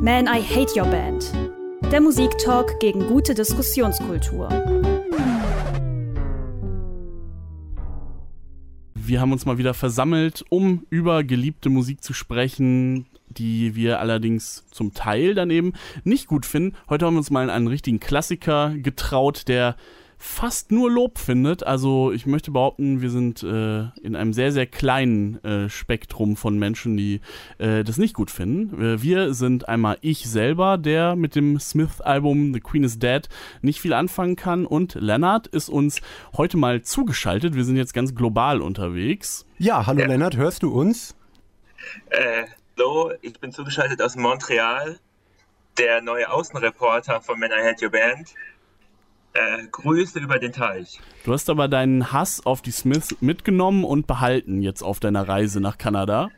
Man, I Hate Your Band. Der Musiktalk gegen gute Diskussionskultur. Wir haben uns mal wieder versammelt, um über geliebte Musik zu sprechen, die wir allerdings zum Teil daneben nicht gut finden. Heute haben wir uns mal in einen richtigen Klassiker getraut, der fast nur Lob findet. Also ich möchte behaupten, wir sind äh, in einem sehr, sehr kleinen äh, Spektrum von Menschen, die äh, das nicht gut finden. Äh, wir sind einmal ich selber, der mit dem Smith-Album The Queen is Dead nicht viel anfangen kann. Und Lennart ist uns heute mal zugeschaltet. Wir sind jetzt ganz global unterwegs. Ja, hallo ja. Lennart, hörst du uns? Äh, hallo, ich bin zugeschaltet aus Montreal, der neue Außenreporter von Men I Had Your Band äh, Grüße über den Teich. Du hast aber deinen Hass auf die Smiths mitgenommen und behalten jetzt auf deiner Reise nach Kanada.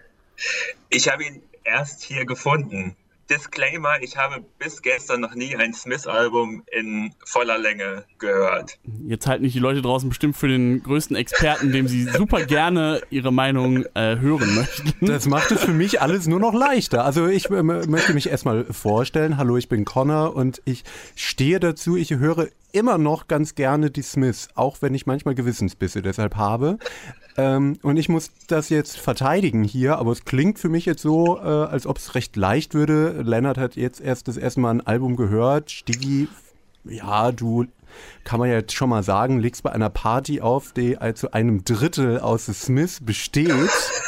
Ich habe ihn erst hier gefunden. Disclaimer, ich habe bis gestern noch nie ein Smith-Album in voller Länge gehört. Jetzt halten nicht die Leute draußen bestimmt für den größten Experten, dem sie super gerne ihre Meinung äh, hören möchten. Das macht es für mich alles nur noch leichter. Also ich äh, möchte mich erstmal vorstellen. Hallo, ich bin Connor und ich stehe dazu, ich höre immer noch ganz gerne die Smiths, auch wenn ich manchmal Gewissensbisse deshalb habe. Ähm, und ich muss das jetzt verteidigen hier, aber es klingt für mich jetzt so, äh, als ob es recht leicht würde. Lennart hat jetzt erst das erste Mal ein Album gehört. Stiggy, ja, du kann man ja jetzt schon mal sagen, legst bei einer Party auf, die zu einem Drittel aus The Smiths besteht,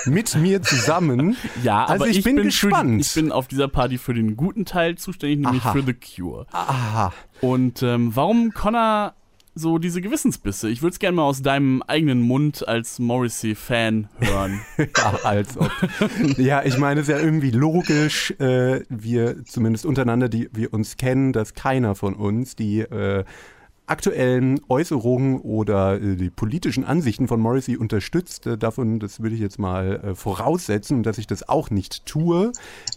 mit mir zusammen. Ja, also aber ich, ich bin, bin gespannt. Die, ich bin auf dieser Party für den guten Teil zuständig, nämlich Aha. für The Cure. Aha. Und ähm, warum Connor so diese Gewissensbisse. Ich würde es gerne mal aus deinem eigenen Mund als Morrissey-Fan hören. ja, als ob. ja, ich meine, es ist ja irgendwie logisch, äh, wir zumindest untereinander, die wir uns kennen, dass keiner von uns die äh, aktuellen Äußerungen oder äh, die politischen Ansichten von Morrissey unterstützt. Äh, davon, das würde ich jetzt mal äh, voraussetzen, dass ich das auch nicht tue.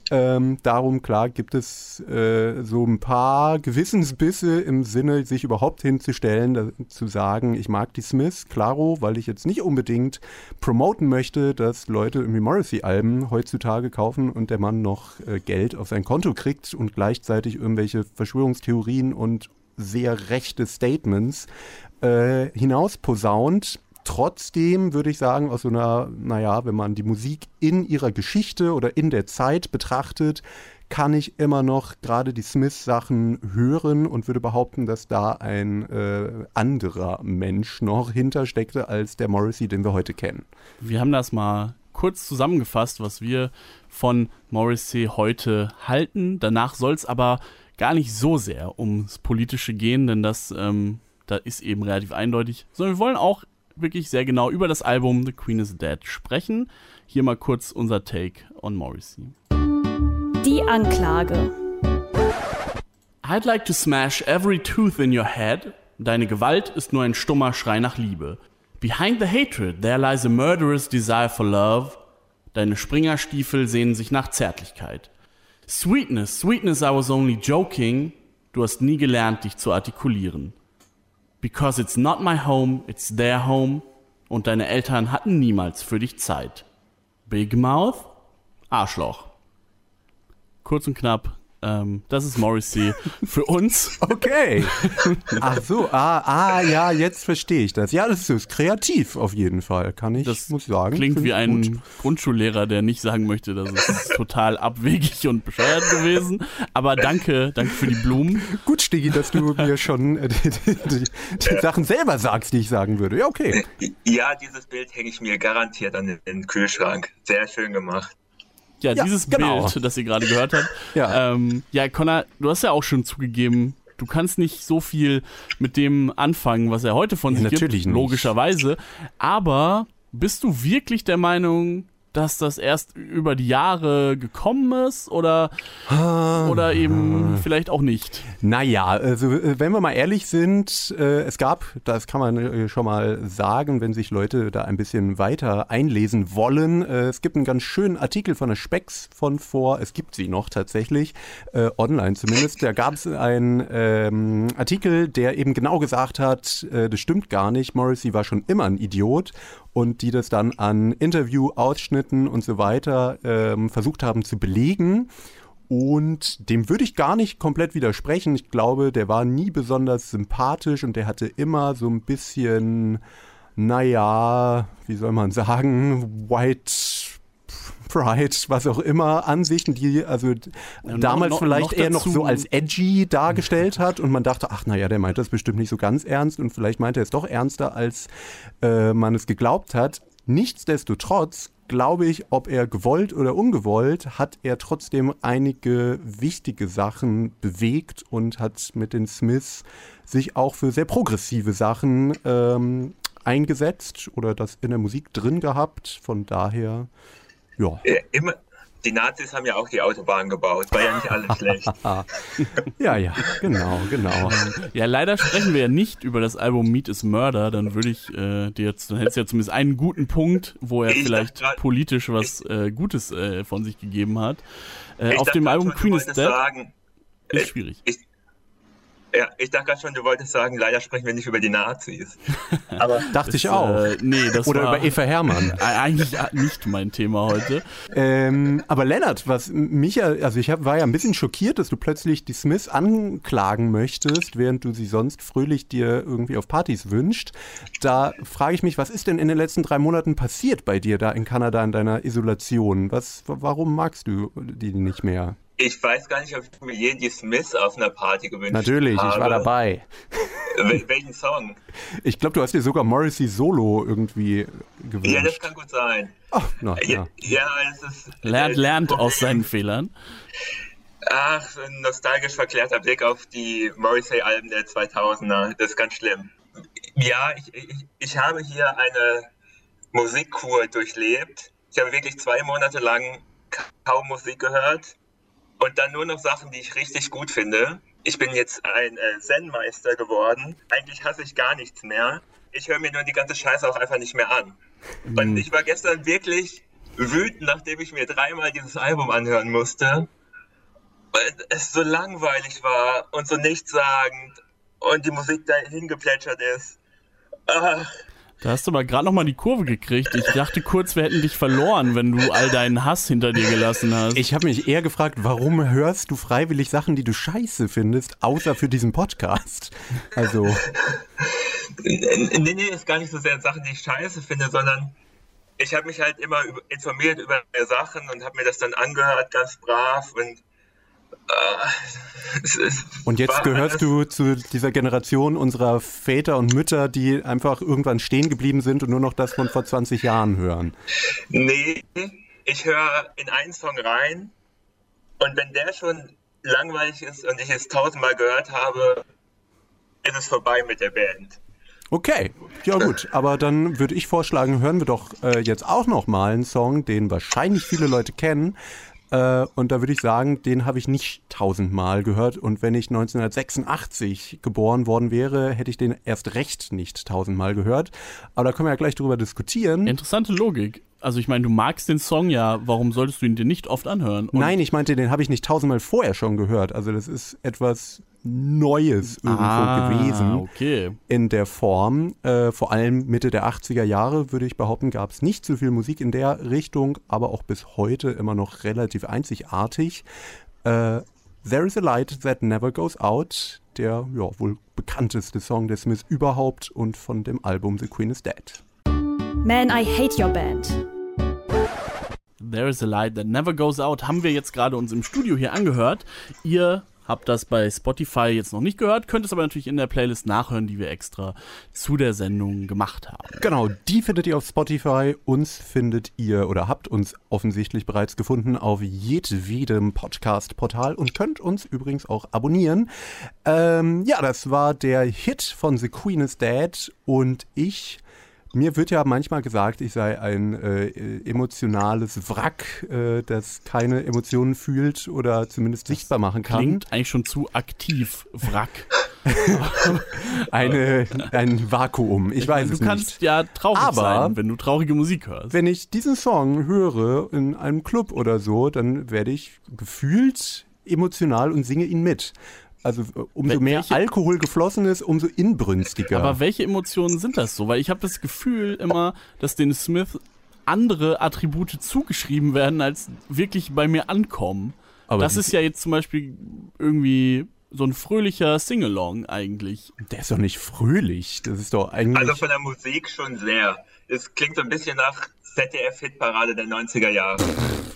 Ähm, darum, klar, gibt es äh, so ein paar Gewissensbisse im Sinne, sich überhaupt hinzustellen, da, zu sagen, ich mag die Smiths, klaro, weil ich jetzt nicht unbedingt promoten möchte, dass Leute irgendwie Morrissey-Alben heutzutage kaufen und der Mann noch äh, Geld auf sein Konto kriegt und gleichzeitig irgendwelche Verschwörungstheorien und sehr rechte Statements äh, hinausposaunt. Trotzdem würde ich sagen, aus so einer, naja, wenn man die Musik in ihrer Geschichte oder in der Zeit betrachtet, kann ich immer noch gerade die Smith-Sachen hören und würde behaupten, dass da ein äh, anderer Mensch noch hintersteckte als der Morrissey, den wir heute kennen. Wir haben das mal kurz zusammengefasst, was wir von Morrissey heute halten. Danach soll es aber gar nicht so sehr ums Politische gehen, denn das ähm, da ist eben relativ eindeutig, sondern wir wollen auch wirklich sehr genau über das Album The Queen is Dead sprechen. Hier mal kurz unser Take on Morrissey. Die Anklage. I'd like to smash every tooth in your head. Deine Gewalt ist nur ein stummer Schrei nach Liebe. Behind the hatred there lies a murderous desire for love. Deine Springerstiefel sehnen sich nach Zärtlichkeit. Sweetness, sweetness, I was only joking. Du hast nie gelernt, dich zu artikulieren. Because it's not my home, it's their home. Und deine Eltern hatten niemals für dich Zeit. Big Mouth? Arschloch. Kurz und knapp, ähm, das ist Morrissey für uns. Okay. Ach so, ah, ah, ja, jetzt verstehe ich das. Ja, das ist kreativ auf jeden Fall, kann ich, das muss sagen. Klingt wie ein gut. Grundschullehrer, der nicht sagen möchte, das ist total abwegig und bescheuert gewesen. Aber danke, danke für die Blumen. Gut, Stigi, dass du mir schon äh, die, die, die, die Sachen selber sagst, die ich sagen würde. Ja, okay. Ja, dieses Bild hänge ich mir garantiert an den Kühlschrank. Sehr schön gemacht. Ja, ja dieses genau. Bild, das ihr gerade gehört habt. ja. Ähm, ja, Connor, du hast ja auch schon zugegeben, du kannst nicht so viel mit dem anfangen, was er heute von ja, sich gibt, nicht. logischerweise. Aber bist du wirklich der Meinung, dass das erst über die Jahre gekommen ist oder, oder eben vielleicht auch nicht? Naja, also äh, wenn wir mal ehrlich sind, äh, es gab, das kann man äh, schon mal sagen, wenn sich Leute da ein bisschen weiter einlesen wollen, es gibt einen ganz schönen Artikel von der Spex von vor, es gibt sie noch tatsächlich, online zumindest, da gab es einen ähm, Artikel, der eben genau gesagt hat, das stimmt gar nicht, Morrissey war schon immer ein Idiot und die das dann an Interview-Ausschnitten und so weiter ähm, versucht haben zu belegen. und dem würde ich gar nicht komplett widersprechen. Ich glaube, der war nie besonders sympathisch und der hatte immer so ein bisschen, naja, wie soll man sagen, White Pride, was auch immer, Ansichten, die also ja, damals noch, vielleicht noch eher noch so als edgy dargestellt hat und man dachte, ach naja, der meint das bestimmt nicht so ganz ernst und vielleicht meint er es doch ernster, als äh, man es geglaubt hat. Nichtsdestotrotz glaube ich, ob er gewollt oder ungewollt, hat er trotzdem einige wichtige Sachen bewegt und hat mit den Smiths sich auch für sehr progressive Sachen ähm, eingesetzt oder das in der Musik drin gehabt. Von daher, ja. Immer, die Nazis haben ja auch die Autobahn gebaut, war ja nicht alles schlecht. ja, ja, genau, genau. Ja, leider sprechen wir ja nicht über das Album Meet is Murder, dann würde ich äh, dir jetzt, dann hättest du ja zumindest einen guten Punkt, wo er ich vielleicht grad, politisch was ich, äh, Gutes äh, von sich gegeben hat. Äh, auf dem Album Queen is Dead sagen, ist schwierig. Ich, ja, ich dachte gerade schon, du wolltest sagen, leider sprechen wir nicht über die Nazis. Aber dachte das, ich auch. Äh, nee, das Oder war über Eva Hermann. Eigentlich nicht mein Thema heute. Ähm, aber Lennart, was mich ja, also ich hab, war ja ein bisschen schockiert, dass du plötzlich die Smiths anklagen möchtest, während du sie sonst fröhlich dir irgendwie auf Partys wünscht. Da frage ich mich, was ist denn in den letzten drei Monaten passiert bei dir da in Kanada in deiner Isolation? Was, warum magst du die nicht mehr? Ich weiß gar nicht, ob ich mir je die Smiths auf einer Party gewünscht Natürlich, habe. Natürlich, ich war dabei. Wel welchen Song? Ich glaube, du hast dir sogar Morrissey Solo irgendwie gewünscht. Ja, das kann gut sein. Ach, na, ja. ja, es ist. Lernt, lernt aus seinen Fehlern. Ach, ein nostalgisch verklärter Blick auf die Morrissey-Alben der 2000er. Das ist ganz schlimm. Ja, ich, ich, ich habe hier eine Musikkur durchlebt. Ich habe wirklich zwei Monate lang kaum Musik gehört und dann nur noch Sachen, die ich richtig gut finde. Ich bin jetzt ein äh, Zen-Meister geworden. Eigentlich hasse ich gar nichts mehr. Ich höre mir nur die ganze Scheiße auch einfach nicht mehr an. Mhm. Und ich war gestern wirklich wütend, nachdem ich mir dreimal dieses Album anhören musste. Weil es so langweilig war und so nichtssagend und die Musik dahin geplätschert ist. Ach, da hast du aber gerade noch mal die Kurve gekriegt. Ich dachte kurz, wir hätten dich verloren, wenn du all deinen Hass hinter dir gelassen hast. Ich habe mich eher gefragt, warum hörst du freiwillig Sachen, die du scheiße findest, außer für diesen Podcast? Also. Nee, nee, ist gar nicht so sehr Sachen, die ich scheiße finde, sondern ich habe mich halt immer informiert über Sachen und habe mir das dann angehört, ganz brav und und jetzt gehörst du zu dieser Generation unserer Väter und Mütter, die einfach irgendwann stehen geblieben sind und nur noch das von vor 20 Jahren hören. Nee, ich höre in einen Song rein und wenn der schon langweilig ist und ich es tausendmal gehört habe, ist es vorbei mit der Band. Okay, ja gut, aber dann würde ich vorschlagen, hören wir doch äh, jetzt auch noch mal einen Song, den wahrscheinlich viele Leute kennen, äh, und da würde ich sagen, den habe ich nicht tausendmal gehört. Und wenn ich 1986 geboren worden wäre, hätte ich den erst recht nicht tausendmal gehört. Aber da können wir ja gleich drüber diskutieren. Interessante Logik. Also ich meine, du magst den Song ja, warum solltest du ihn dir nicht oft anhören? Und Nein, ich meinte, den habe ich nicht tausendmal vorher schon gehört. Also das ist etwas Neues irgendwo ah, gewesen okay. in der Form. Äh, vor allem Mitte der 80er Jahre, würde ich behaupten, gab es nicht so viel Musik in der Richtung, aber auch bis heute immer noch relativ einzigartig. Äh, There is a Light That Never Goes Out, der ja, wohl bekannteste Song des Smiths überhaupt und von dem Album The Queen is Dead. Man, I Hate Your Band. There is a Light That Never Goes Out haben wir jetzt gerade uns im Studio hier angehört. Ihr Habt das bei Spotify jetzt noch nicht gehört, könnt es aber natürlich in der Playlist nachhören, die wir extra zu der Sendung gemacht haben. Genau, die findet ihr auf Spotify. Uns findet ihr oder habt uns offensichtlich bereits gefunden auf jedem Podcast-Portal und könnt uns übrigens auch abonnieren. Ähm, ja, das war der Hit von The Queen is Dead und ich mir wird ja manchmal gesagt, ich sei ein äh, emotionales Wrack, äh, das keine Emotionen fühlt oder zumindest das sichtbar machen kann. Klingt eigentlich schon zu aktiv, Wrack. Eine, ein Vakuum, ich weiß du es nicht. Du kannst ja traurig Aber sein, wenn du traurige Musik hörst. Wenn ich diesen Song höre in einem Club oder so, dann werde ich gefühlt emotional und singe ihn mit. Also äh, umso mehr welche, Alkohol geflossen ist, umso inbrünstiger. Aber welche Emotionen sind das so? Weil ich habe das Gefühl immer, dass den Smith andere Attribute zugeschrieben werden, als wirklich bei mir ankommen. Aber das ist ja jetzt zum Beispiel irgendwie so ein fröhlicher Singalong eigentlich. Der ist doch nicht fröhlich. Das ist doch eigentlich. Also von der Musik schon sehr. Es klingt so ein bisschen nach ZDF-Hitparade der 90er Jahre.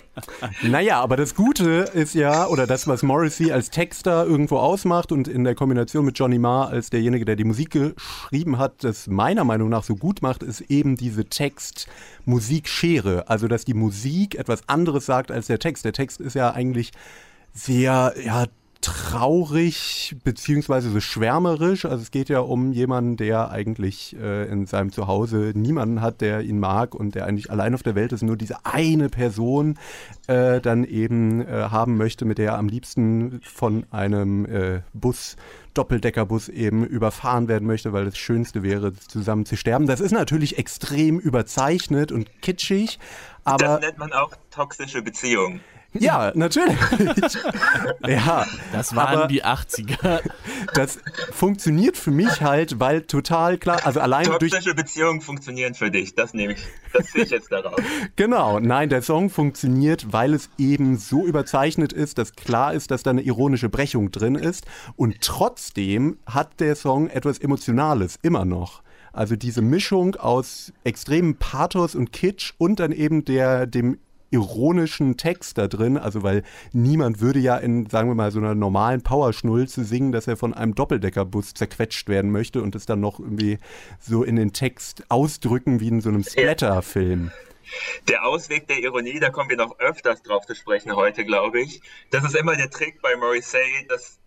naja, aber das Gute ist ja, oder das, was Morrissey als Texter irgendwo ausmacht und in der Kombination mit Johnny Marr als derjenige, der die Musik geschrieben hat, das meiner Meinung nach so gut macht, ist eben diese Text-Musik-Schere. Also, dass die Musik etwas anderes sagt als der Text. Der Text ist ja eigentlich sehr ja, traurig beziehungsweise so schwärmerisch. Also es geht ja um jemanden, der eigentlich äh, in seinem Zuhause niemanden hat, der ihn mag und der eigentlich allein auf der Welt ist, nur diese eine Person äh, dann eben äh, haben möchte, mit der er am liebsten von einem äh, Bus Doppeldeckerbus eben überfahren werden möchte, weil das Schönste wäre, zusammen zu sterben. Das ist natürlich extrem überzeichnet und kitschig, aber. Das nennt man auch toxische Beziehungen. Ja, natürlich. ja, das waren die 80er. Das funktioniert für mich halt, weil total klar, also allein Toxische durch Beziehungen funktionieren für dich, das nehme ich, das sehe ich jetzt daraus. Genau, nein, der Song funktioniert, weil es eben so überzeichnet ist, dass klar ist, dass da eine ironische Brechung drin ist und trotzdem hat der Song etwas Emotionales, immer noch. Also diese Mischung aus extremem Pathos und Kitsch und dann eben der, dem ironischen Text da drin, also weil niemand würde ja in, sagen wir mal, so einer normalen Powerschnulze singen, dass er von einem Doppeldeckerbus zerquetscht werden möchte und es dann noch irgendwie so in den Text ausdrücken wie in so einem Splatter-Film. Der Ausweg der Ironie, da kommen wir noch öfters drauf zu sprechen heute, glaube ich. Das ist immer der Trick bei Morrissey, dass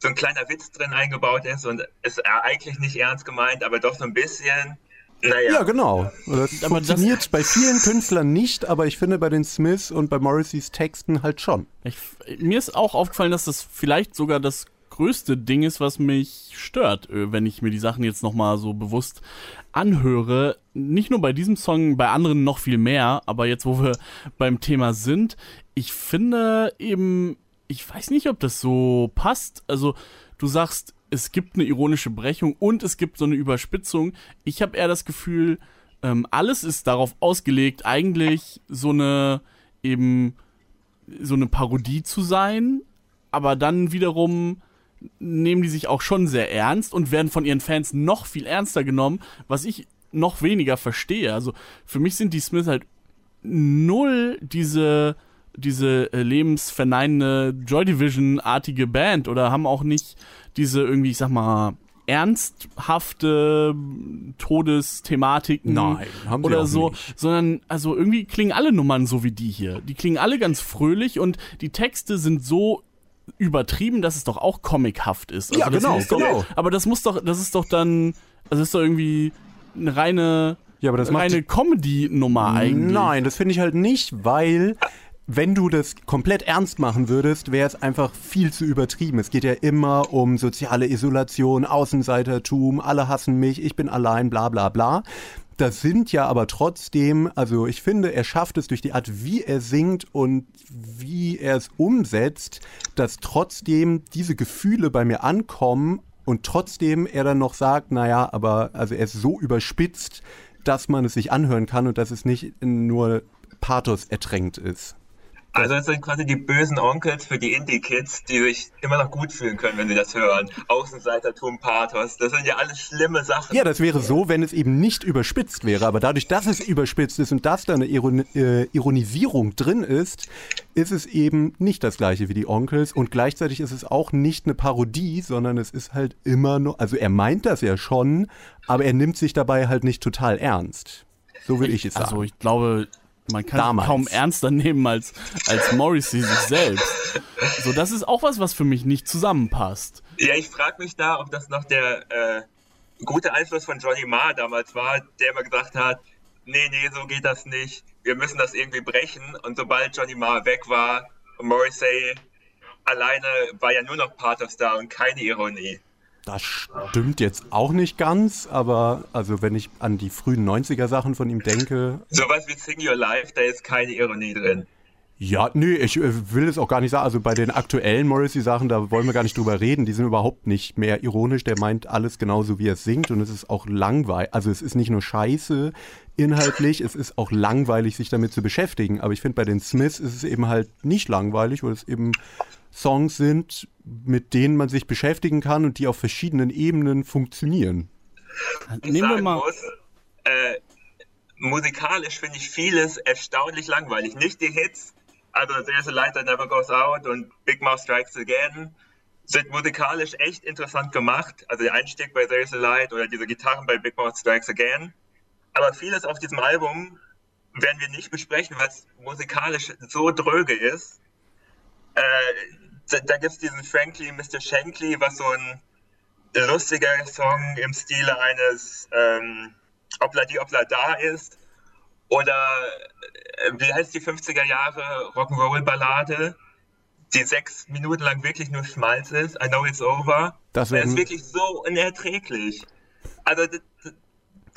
so ein kleiner Witz drin eingebaut ist und es eigentlich nicht ernst gemeint, aber doch so ein bisschen naja. Ja, genau. Das aber funktioniert das bei vielen Künstlern nicht, aber ich finde bei den Smiths und bei Morrisseys Texten halt schon. Ich, mir ist auch aufgefallen, dass das vielleicht sogar das größte Ding ist, was mich stört, äh, wenn ich mir die Sachen jetzt nochmal so bewusst anhöre. Nicht nur bei diesem Song, bei anderen noch viel mehr, aber jetzt, wo wir beim Thema sind, ich finde eben, ich weiß nicht, ob das so passt. Also, du sagst, es gibt eine ironische Brechung und es gibt so eine Überspitzung. Ich habe eher das Gefühl, ähm, alles ist darauf ausgelegt, eigentlich so eine eben so eine Parodie zu sein, aber dann wiederum nehmen die sich auch schon sehr ernst und werden von ihren Fans noch viel ernster genommen, was ich noch weniger verstehe. Also für mich sind die Smiths halt null diese diese äh, lebensverneinende Joy Division-artige Band oder haben auch nicht diese irgendwie, ich sag mal, ernsthafte Todesthematiken Nein, haben oder so, nicht. sondern also irgendwie klingen alle Nummern so wie die hier. Die klingen alle ganz fröhlich und die Texte sind so übertrieben, dass es doch auch comichaft ist. Also ja, genau, genau. Doch, aber das muss doch, das ist doch dann, das ist doch irgendwie eine reine ja, aber das reine Comedy-Nummer eigentlich. Nein, das finde ich halt nicht, weil wenn du das komplett ernst machen würdest, wäre es einfach viel zu übertrieben. Es geht ja immer um soziale Isolation, Außenseitertum, alle hassen mich, ich bin allein, bla bla bla. Das sind ja aber trotzdem, also ich finde, er schafft es durch die Art, wie er singt und wie er es umsetzt, dass trotzdem diese Gefühle bei mir ankommen und trotzdem er dann noch sagt, naja, aber also er ist so überspitzt, dass man es sich anhören kann und dass es nicht nur Pathos ertränkt ist. Also das sind quasi die bösen Onkels für die Indie-Kids, die sich immer noch gut fühlen können, wenn sie das hören. Außenseitertum, Pathos, das sind ja alles schlimme Sachen. Ja, das wäre so, wenn es eben nicht überspitzt wäre. Aber dadurch, dass es überspitzt ist und dass da eine Iron äh, Ironisierung drin ist, ist es eben nicht das gleiche wie die Onkels. Und gleichzeitig ist es auch nicht eine Parodie, sondern es ist halt immer nur, also er meint das ja schon, aber er nimmt sich dabei halt nicht total ernst. So will ich es also sagen. Also ich glaube, man kann Damals. kaum ernster nehmen als, als Morrissey sich selbst. So, das ist auch was, was für mich nicht zusammenpasst. Ja, ich frage mich da, ob das noch der äh, gute Einfluss von Johnny Marr damals war, der immer gesagt hat, nee, nee, so geht das nicht. Wir müssen das irgendwie brechen. Und sobald Johnny Marr weg war, Morrissey alleine war ja nur noch Pathos da und keine Ironie. Das stimmt jetzt auch nicht ganz, aber also wenn ich an die frühen 90er Sachen von ihm denke. Sowas wie Sing Your Life, da ist keine Ironie drin. Ja, nee, ich äh, will es auch gar nicht sagen. Also bei den aktuellen Morrissey-Sachen, da wollen wir gar nicht drüber reden. Die sind überhaupt nicht mehr ironisch. Der meint alles genauso, wie er es singt. Und es ist auch langweilig. Also es ist nicht nur scheiße inhaltlich, es ist auch langweilig, sich damit zu beschäftigen. Aber ich finde, bei den Smiths ist es eben halt nicht langweilig, weil es eben Songs sind, mit denen man sich beschäftigen kann und die auf verschiedenen Ebenen funktionieren. Nehmen wir mal. Muss, äh, musikalisch finde ich vieles erstaunlich langweilig. Nicht die Hits, also There's a Light That Never Goes Out und Big Mouth Strikes Again sind musikalisch echt interessant gemacht. Also der Einstieg bei There's a Light oder diese Gitarren bei Big Mouth Strikes Again. Aber vieles auf diesem Album werden wir nicht besprechen, weil es musikalisch so dröge ist. Äh, da, da gibt es diesen Frankly Mr. Shankly, was so ein lustiger Song im Stile eines ähm, Obla die Obla da ist. Oder äh, wie heißt die 50er Jahre Rock'n'Roll-Ballade, die sechs Minuten lang wirklich nur Schmalz ist, I Know It's Over. Das, das ist wirklich so unerträglich. Also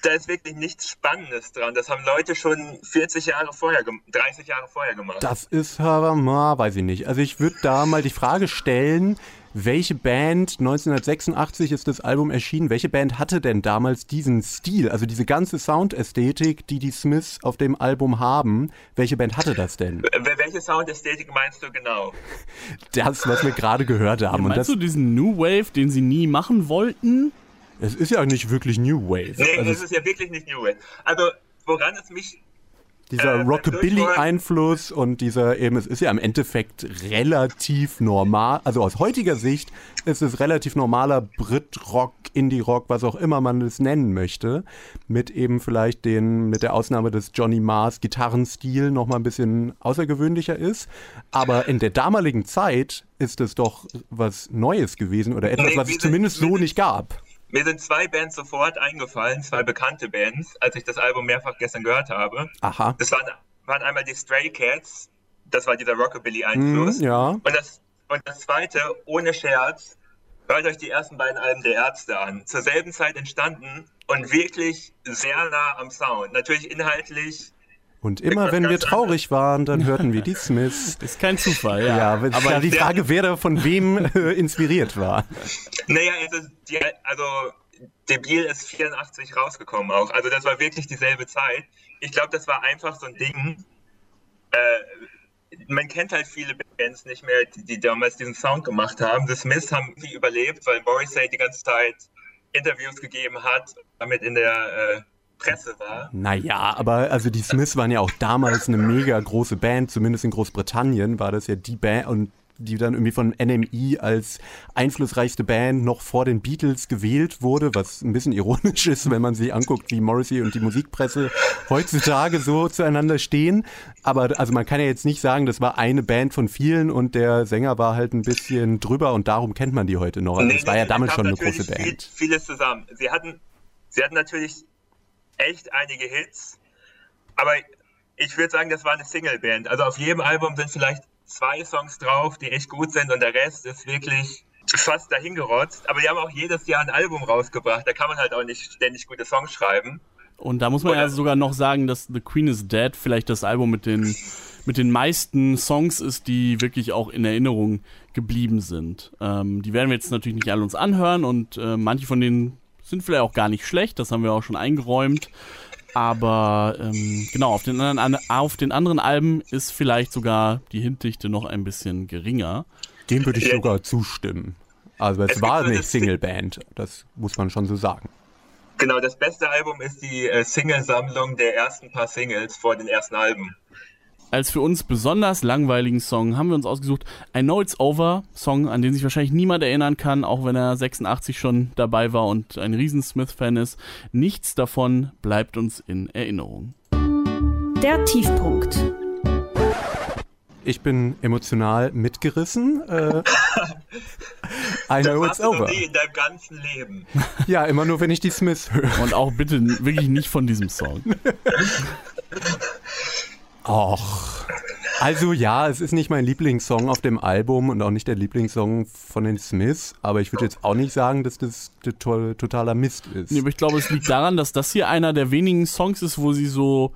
da ist wirklich nichts Spannendes dran. Das haben Leute schon 40 Jahre vorher, 30 Jahre vorher gemacht. Das ist aber mal, weiß ich nicht. Also ich würde da mal die Frage stellen, welche Band, 1986 ist das Album erschienen, welche Band hatte denn damals diesen Stil, also diese ganze Soundästhetik, die die Smiths auf dem Album haben? Welche Band hatte das denn? Welche Soundästhetik meinst du genau? Das, was wir gerade gehört haben. Ja, meinst du diesen New Wave, den sie nie machen wollten? Es ist ja nicht wirklich New Wave. Nee, also es ist ja wirklich nicht New Wave. Also, woran es mich dieser äh, Rockabilly-Einfluss und dieser eben, es ist ja im Endeffekt relativ normal, also aus heutiger Sicht ist es relativ normaler Brit-Rock, Indie-Rock, was auch immer man es nennen möchte, mit eben vielleicht den, mit der Ausnahme des Johnny Mars Gitarrenstil nochmal ein bisschen außergewöhnlicher ist. Aber in der damaligen Zeit ist es doch was Neues gewesen oder etwas, was es zumindest so nicht gab. Mir sind zwei Bands sofort eingefallen, zwei bekannte Bands, als ich das Album mehrfach gestern gehört habe. Aha. Das waren, waren einmal die Stray Cats, das war dieser Rockabilly-Einfluss. Mm, ja. Und das, und das zweite, ohne Scherz, hört euch die ersten beiden Alben der Ärzte an. Zur selben Zeit entstanden und wirklich sehr nah am Sound. Natürlich inhaltlich und immer wenn wir traurig waren, dann hörten wir die Smiths. Ist kein Zufall, ja. Ja, aber ja die Frage, wer da von wem äh, inspiriert war. Naja, also, die, also Debil ist 84 rausgekommen auch. Also das war wirklich dieselbe Zeit. Ich glaube, das war einfach so ein Ding. Äh, man kennt halt viele Bands nicht mehr, die, die, damals diesen Sound gemacht haben. The Smiths haben die überlebt, weil Morrissey die ganze Zeit Interviews gegeben hat, damit in der äh, Presse war. Naja, aber also die Smiths waren ja auch damals eine mega große Band, zumindest in Großbritannien war das ja die Band und die dann irgendwie von NME als einflussreichste Band noch vor den Beatles gewählt wurde, was ein bisschen ironisch ist, wenn man sich anguckt, wie Morrissey und die Musikpresse heutzutage so zueinander stehen. Aber also man kann ja jetzt nicht sagen, das war eine Band von vielen und der Sänger war halt ein bisschen drüber und darum kennt man die heute noch. Also nee, das war ja damals schon eine große Band. Viel, vieles zusammen. Sie hatten, sie hatten natürlich echt einige Hits, aber ich würde sagen, das war eine Singleband. Also auf jedem Album sind vielleicht zwei Songs drauf, die echt gut sind und der Rest ist wirklich fast dahingerotzt. Aber die haben auch jedes Jahr ein Album rausgebracht. Da kann man halt auch nicht ständig gute Songs schreiben. Und da muss man ja sogar noch sagen, dass The Queen is Dead vielleicht das Album mit den, mit den meisten Songs ist, die wirklich auch in Erinnerung geblieben sind. Ähm, die werden wir jetzt natürlich nicht alle uns anhören und äh, manche von denen sind vielleicht auch gar nicht schlecht, das haben wir auch schon eingeräumt. Aber ähm, genau, auf den, anderen, auf den anderen Alben ist vielleicht sogar die Hintdichte noch ein bisschen geringer. Dem würde ich sogar zustimmen. Also es, es war eine Singleband, das muss man schon so sagen. Genau, das beste Album ist die äh, Single-Sammlung der ersten paar Singles vor den ersten Alben als für uns besonders langweiligen Song haben wir uns ausgesucht I Know It's Over, Song, an den sich wahrscheinlich niemand erinnern kann, auch wenn er 86 schon dabei war und ein riesen Smith-Fan ist. Nichts davon bleibt uns in Erinnerung. Der Tiefpunkt. Ich bin emotional mitgerissen. Äh, I know it's over. Nie in deinem ganzen Leben. Ja, immer nur, wenn ich die Smiths höre. Und auch bitte wirklich nicht von diesem Song. Och. Also ja, es ist nicht mein Lieblingssong auf dem Album und auch nicht der Lieblingssong von den Smiths, aber ich würde jetzt auch nicht sagen, dass das totaler Mist ist. Nee, aber ich glaube, es liegt daran, dass das hier einer der wenigen Songs ist, wo sie so,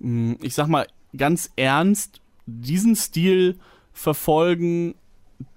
hm, ich sag mal, ganz ernst diesen Stil verfolgen,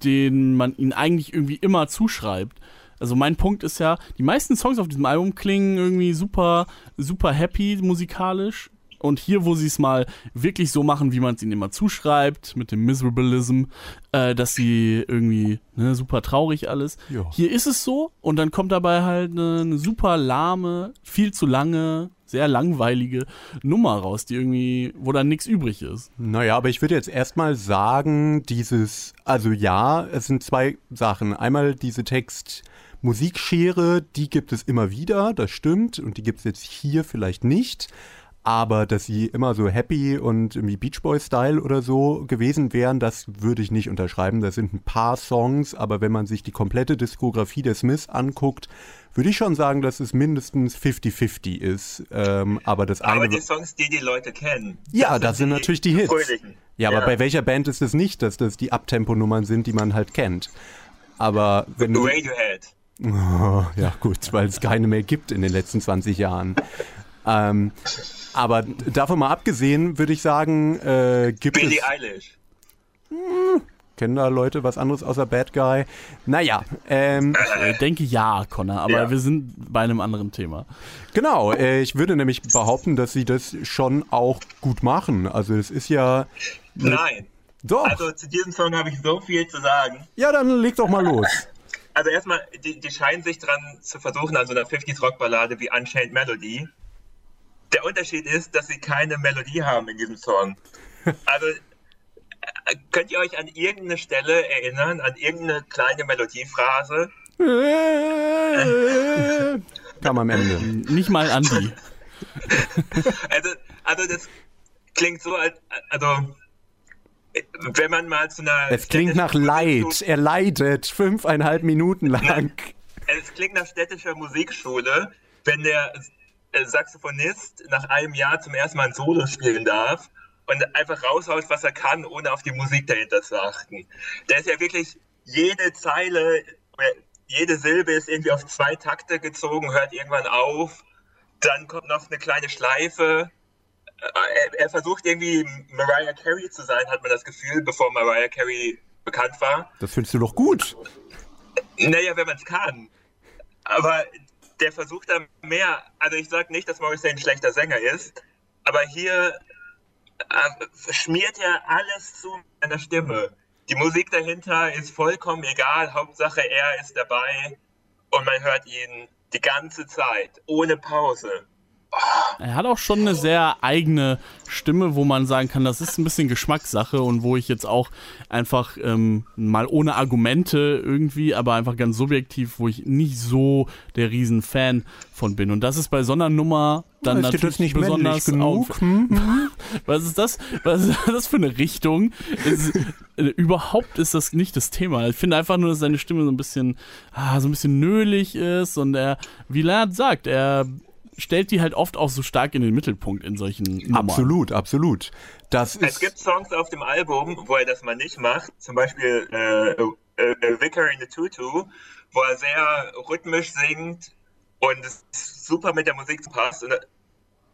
den man ihnen eigentlich irgendwie immer zuschreibt. Also mein Punkt ist ja, die meisten Songs auf diesem Album klingen irgendwie super, super happy musikalisch. Und hier, wo sie es mal wirklich so machen, wie man es ihnen immer zuschreibt, mit dem Miserableism, äh, dass sie irgendwie ne, super traurig alles. Ja. Hier ist es so und dann kommt dabei halt eine, eine super lahme, viel zu lange, sehr langweilige Nummer raus, die irgendwie, wo dann nichts übrig ist. Naja, aber ich würde jetzt erstmal sagen, dieses, also ja, es sind zwei Sachen. Einmal diese Text. Musikschere, die gibt es immer wieder, das stimmt, und die gibt es jetzt hier vielleicht nicht. Aber dass sie immer so happy und irgendwie Beach Boy-Style oder so gewesen wären, das würde ich nicht unterschreiben. Das sind ein paar Songs, aber wenn man sich die komplette Diskografie der Smiths anguckt, würde ich schon sagen, dass es mindestens 50-50 ist. Ähm, aber das Aber eine. die Songs, die die Leute kennen. Ja, das sind die natürlich die Hits. fröhlichen. Ja, aber bei welcher Band ist es nicht, dass das die Abtempo-Nummern sind, die man halt kennt? Aber wenn du. Radiohead. Oh, ja, gut, weil es keine mehr gibt in den letzten 20 Jahren. Ähm, aber davon mal abgesehen, würde ich sagen, äh, gibt Billie es. Eilish. Kennen da Leute was anderes außer Bad Guy? Naja, ähm, Ich denke ja, Connor, aber Ja. wir sind bei einem anderen Thema. genau. Äh, ich würde nämlich behaupten, dass sie das schon auch gut machen. Also, es ist ja. Nein. Doch. Also zu diesem Song habe ich so viel zu sagen. ja, dann leg doch mal los. Also erstmal, die, die scheinen sich dran zu versuchen an so einer 50s Rockballade wie Unchained Melody. Der Unterschied ist, dass sie keine Melodie haben in diesem Song. Also äh, könnt ihr euch an irgendeine Stelle erinnern, an irgendeine kleine Melodiephrase? Kam am Ende. Nicht mal Andi. Also, also das klingt so, als also wenn man mal zu einer Es klingt nach Leid. Er leidet fünfeinhalb Minuten lang. Es klingt nach städtischer Musikschule, wenn der Saxophonist nach einem Jahr zum ersten Mal ein Solo spielen darf und einfach raushaut, was er kann, ohne auf die Musik dahinter zu achten. Der ist ja wirklich jede Zeile, oder jede Silbe ist irgendwie auf zwei Takte gezogen, hört irgendwann auf, dann kommt noch eine kleine Schleife. Äh, Er, er versucht irgendwie Mariah Carey zu sein, hat man das Gefühl, bevor Mariah Carey bekannt war. Das findest du doch gut. Naja, wenn man es kann. Aber der versucht da mehr. Also ich sage nicht, dass Morrissey ein schlechter Sänger ist, aber hier äh, schmiert er alles zu seiner Stimme. Die Musik dahinter ist vollkommen egal. Hauptsache er ist dabei und man hört ihn die ganze Zeit, ohne Pause. Er hat auch schon eine sehr eigene Stimme, wo man sagen kann, das ist ein bisschen Geschmackssache und wo ich jetzt auch einfach ähm, mal ohne Argumente irgendwie, aber einfach ganz subjektiv, wo ich nicht so der Riesenfan von bin. Und das ist bei so einer Nummer dann ist natürlich nicht besonders genug? auf. Hm? Was ist das? Was ist das für eine Richtung? Ist, äh, überhaupt ist das nicht das Thema. Ich finde einfach nur, dass seine Stimme so ein bisschen, ah, so ein bisschen nölig ist und er, wie Lennart sagt, er stellt die halt oft auch so stark in den Mittelpunkt in solchen Nummern. Absolut, absolut. Das Es gibt Songs auf dem Album, wo er das mal nicht macht. Zum Beispiel äh, äh, äh, Vicar in the Tutu, wo er sehr rhythmisch singt und es super mit der Musik passt. Und äh,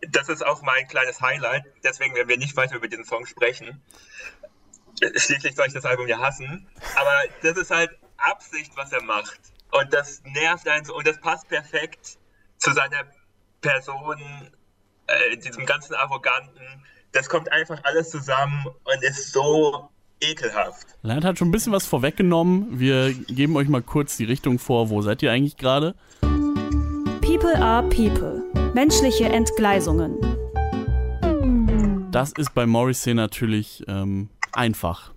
das ist auch mein kleines Highlight. Deswegen werden wir nicht weiter über diesen Song sprechen. Schließlich soll ich das Album ja hassen. Aber das ist halt Absicht, was er macht. Und das nervt einen so. Und das passt perfekt zu seiner Person, äh, diesem ganzen Arroganten. Das kommt einfach alles zusammen und ist so ekelhaft. Lennart hat schon ein bisschen was vorweggenommen. Wir geben euch mal kurz die Richtung vor. Wo seid ihr eigentlich gerade? People are People. Menschliche Entgleisungen. Das ist bei Morrissey natürlich ähm, einfach.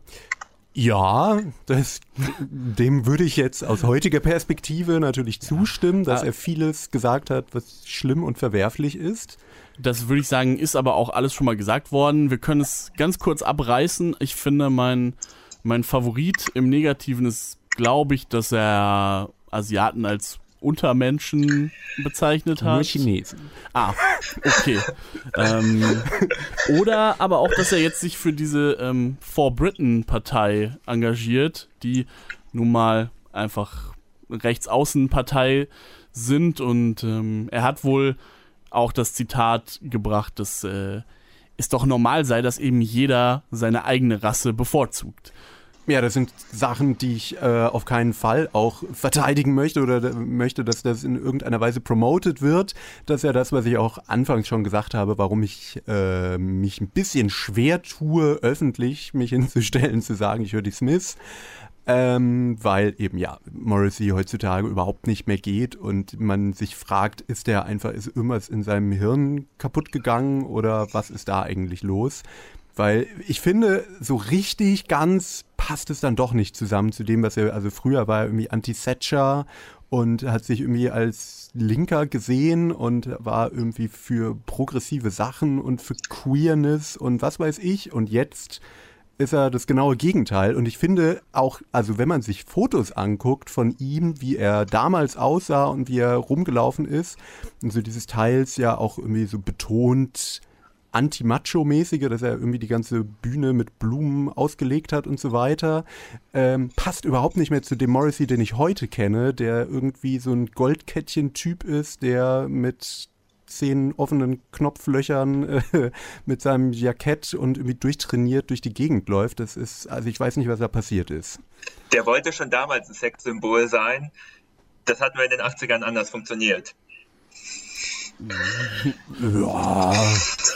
Ja, das, dem würde ich jetzt aus heutiger Perspektive natürlich zustimmen, dass Ja. er vieles gesagt hat, was schlimm und verwerflich ist. Das würde ich sagen, ist aber auch alles schon mal gesagt worden. Wir können es ganz kurz abreißen. Ich finde, mein, mein Favorit im Negativen ist, glaube ich, dass er Asiaten als Untermenschen bezeichnet hat. Nur Chinesen. Ah, okay. ähm, oder aber auch, dass er jetzt sich für diese ähm, For Britain-Partei engagiert, die nun mal einfach Rechtsaußenpartei sind und ähm, er hat wohl auch das Zitat gebracht, dass äh, es doch normal sei, dass eben jeder seine eigene Rasse bevorzugt. Ja, das sind Sachen, die ich äh, auf keinen Fall auch verteidigen möchte oder möchte, dass das in irgendeiner Weise promoted wird. Das ist ja das, was ich auch anfangs schon gesagt habe, warum ich äh, mich ein bisschen schwer tue, öffentlich mich hinzustellen, zu sagen, ich höre die Smiths. Ähm, weil eben ja Morrissey heutzutage überhaupt nicht mehr geht und man sich fragt, ist der einfach, ist irgendwas in seinem Hirn kaputt gegangen oder was ist da eigentlich los? Weil ich finde, so richtig ganz passt es dann doch nicht zusammen zu dem, was er, also früher war er irgendwie Anti-Thatcher und hat sich irgendwie als Linker gesehen und war irgendwie für progressive Sachen und für Queerness und was weiß ich. Und jetzt ist er das genaue Gegenteil. Und ich finde auch, also wenn man sich Fotos anguckt von ihm, wie er damals aussah und wie er rumgelaufen ist, und so dieses Teils ja auch irgendwie so betont Anti-Macho-mäßige, dass er irgendwie die ganze Bühne mit Blumen ausgelegt hat und so weiter, ähm, passt überhaupt nicht mehr zu dem Morrissey, den ich heute kenne, der irgendwie so ein Goldkettchen-Typ ist, der mit zehn offenen Knopflöchern äh, mit seinem Jackett und irgendwie durchtrainiert durch die Gegend läuft. Das ist, also ich weiß nicht, was da passiert ist. Der wollte schon damals ein Sexsymbol sein. Das hat nur in den 80ern anders funktioniert. Ja,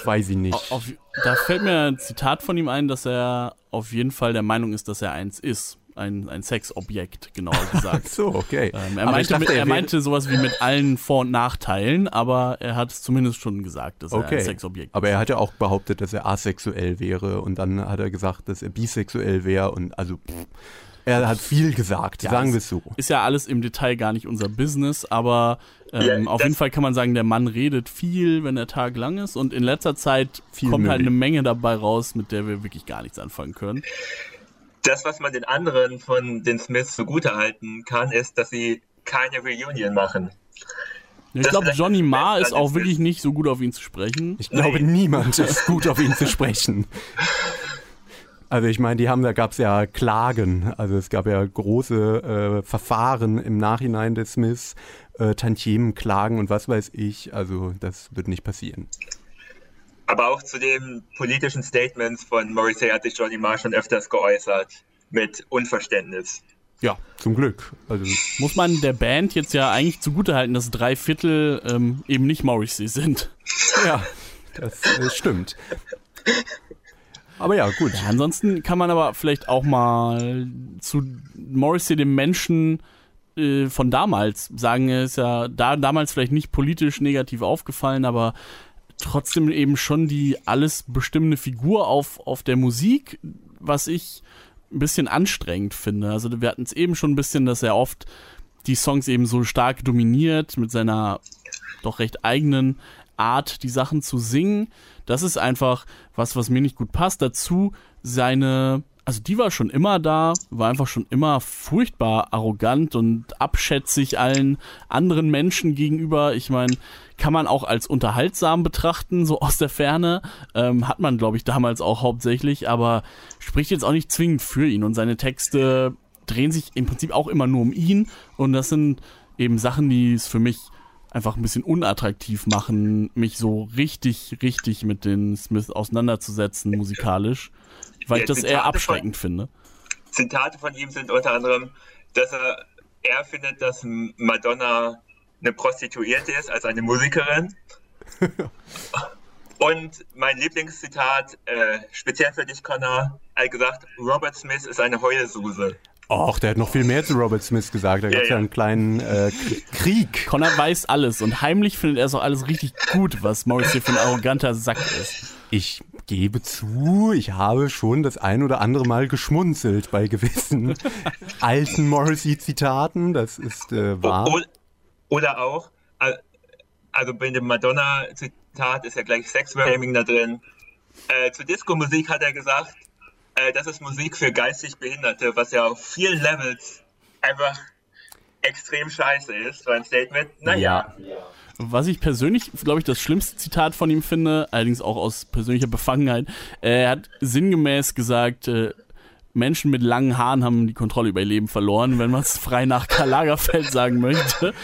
weiß ich nicht. Auf, da fällt mir ein Zitat von ihm ein, dass er auf jeden Fall der Meinung ist, dass er eins ist. Ein, ein Sexobjekt, genauer gesagt. so, okay. Ähm, er, meinte, dachte, mit, er, er meinte sowas wie mit allen Vor- und Nachteilen, aber er hat es zumindest schon gesagt, dass okay. er ein Sexobjekt ist. Aber er hat ja auch behauptet, dass er asexuell wäre und dann hat er gesagt, dass er bisexuell wäre und also pff, er hat viel gesagt, ja, sagen wir es so. Ist ja alles im Detail gar nicht unser Business, aber ähm, ja, auf jeden Fall kann man sagen, der Mann redet viel, wenn der Tag lang ist und in letzter Zeit kommt halt eine Menge dabei raus, mit der wir wirklich gar nichts anfangen können. Das, was man den anderen von den Smiths zugutehalten kann, ist, dass sie keine Reunion machen. Ich glaube, Johnny Marr ist auch wirklich nicht so gut auf ihn zu sprechen. Ich glaube, nee. niemand ist gut auf ihn zu sprechen. Also ich meine, die haben, da gab es ja Klagen, also es gab ja große äh, Verfahren im Nachhinein des Smiths, äh, Tantiemenklagen und was weiß ich, also das wird nicht passieren. Aber auch zu den politischen Statements von Morrissey hat sich Johnny Marr schon öfters geäußert, mit Unverständnis. Ja, zum Glück. Also muss man der Band jetzt ja eigentlich zugutehalten, dass drei Viertel ähm, eben nicht Morrissey sind. Ja, das äh, stimmt. Aber ja, gut. Ja, ansonsten kann man aber vielleicht auch mal zu Morrissey, dem Menschen äh, von damals, sagen, er ist ja da damals vielleicht nicht politisch negativ aufgefallen, aber trotzdem eben schon die alles bestimmende Figur auf, auf der Musik, was ich ein bisschen anstrengend finde. Also wir hatten es eben schon ein bisschen, dass er oft die Songs eben so stark dominiert mit seiner doch recht eigenen Art, die Sachen zu singen. Das ist einfach was, was mir nicht gut passt. Dazu seine, also die war schon immer da, war einfach schon immer furchtbar arrogant und abschätzig allen anderen Menschen gegenüber. Ich meine, kann man auch als unterhaltsam betrachten, so aus der Ferne. Ähm, hat man, glaube ich, damals auch hauptsächlich, aber spricht jetzt auch nicht zwingend für ihn. Und seine Texte drehen sich im Prinzip auch immer nur um ihn. Und das sind eben Sachen, die es für mich einfach ein bisschen unattraktiv machen, mich so richtig, richtig mit den Smiths auseinanderzusetzen musikalisch, weil ja, ich das Zitate eher abschreckend von, finde. Zitate von ihm sind unter anderem, dass er, er findet, dass Madonna eine Prostituierte ist, als eine Musikerin. Und mein Lieblingszitat, äh, speziell für dich, Connor, er hat gesagt, Robert Smith ist eine Heulsuse. Och, der hat noch viel mehr zu Robert Smith gesagt. Da gab es ja, ja. einen kleinen äh, Krieg. Connor weiß alles und heimlich findet er es auch alles richtig gut, was Morrissey für ein arroganter Sack ist. Ich gebe zu, ich habe schon das ein oder andere Mal geschmunzelt bei gewissen alten Morrissey-Zitaten. Das ist äh, wahr. Oder auch, also bei dem Madonna-Zitat ist ja gleich Sexframing da drin. Äh, zur Disco-Musik hat er gesagt, äh, das ist Musik für geistig Behinderte, was ja auf vielen Levels einfach extrem scheiße ist, so ein Statement. Naja. Ja. Was ich persönlich, glaube ich, das schlimmste Zitat von ihm finde, allerdings auch aus persönlicher Befangenheit, er hat sinngemäß gesagt, äh, Menschen mit langen Haaren haben die Kontrolle über ihr Leben verloren, wenn man es frei nach Karl Lagerfeld sagen möchte.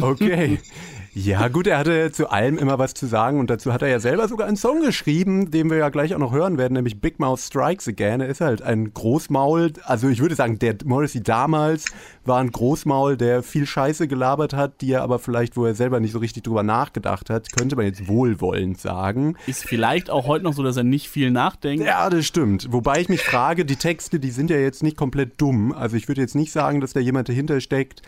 Okay. Ja, gut, er hatte zu allem immer was zu sagen und dazu hat er ja selber sogar einen Song geschrieben, den wir ja gleich auch noch hören werden, nämlich Big Mouth Strikes Again. Er ist halt ein Großmaul, also ich würde sagen, der Morrissey damals war ein Großmaul, der viel Scheiße gelabert hat, die er aber vielleicht, wo er selber nicht so richtig drüber nachgedacht hat, könnte man jetzt wohlwollend sagen. Ist vielleicht auch heute noch so, dass er nicht viel nachdenkt. Ja, das stimmt. Wobei ich mich frage, die Texte, die sind ja jetzt nicht komplett dumm. Also ich würde jetzt nicht sagen, dass da jemand dahinter steckt,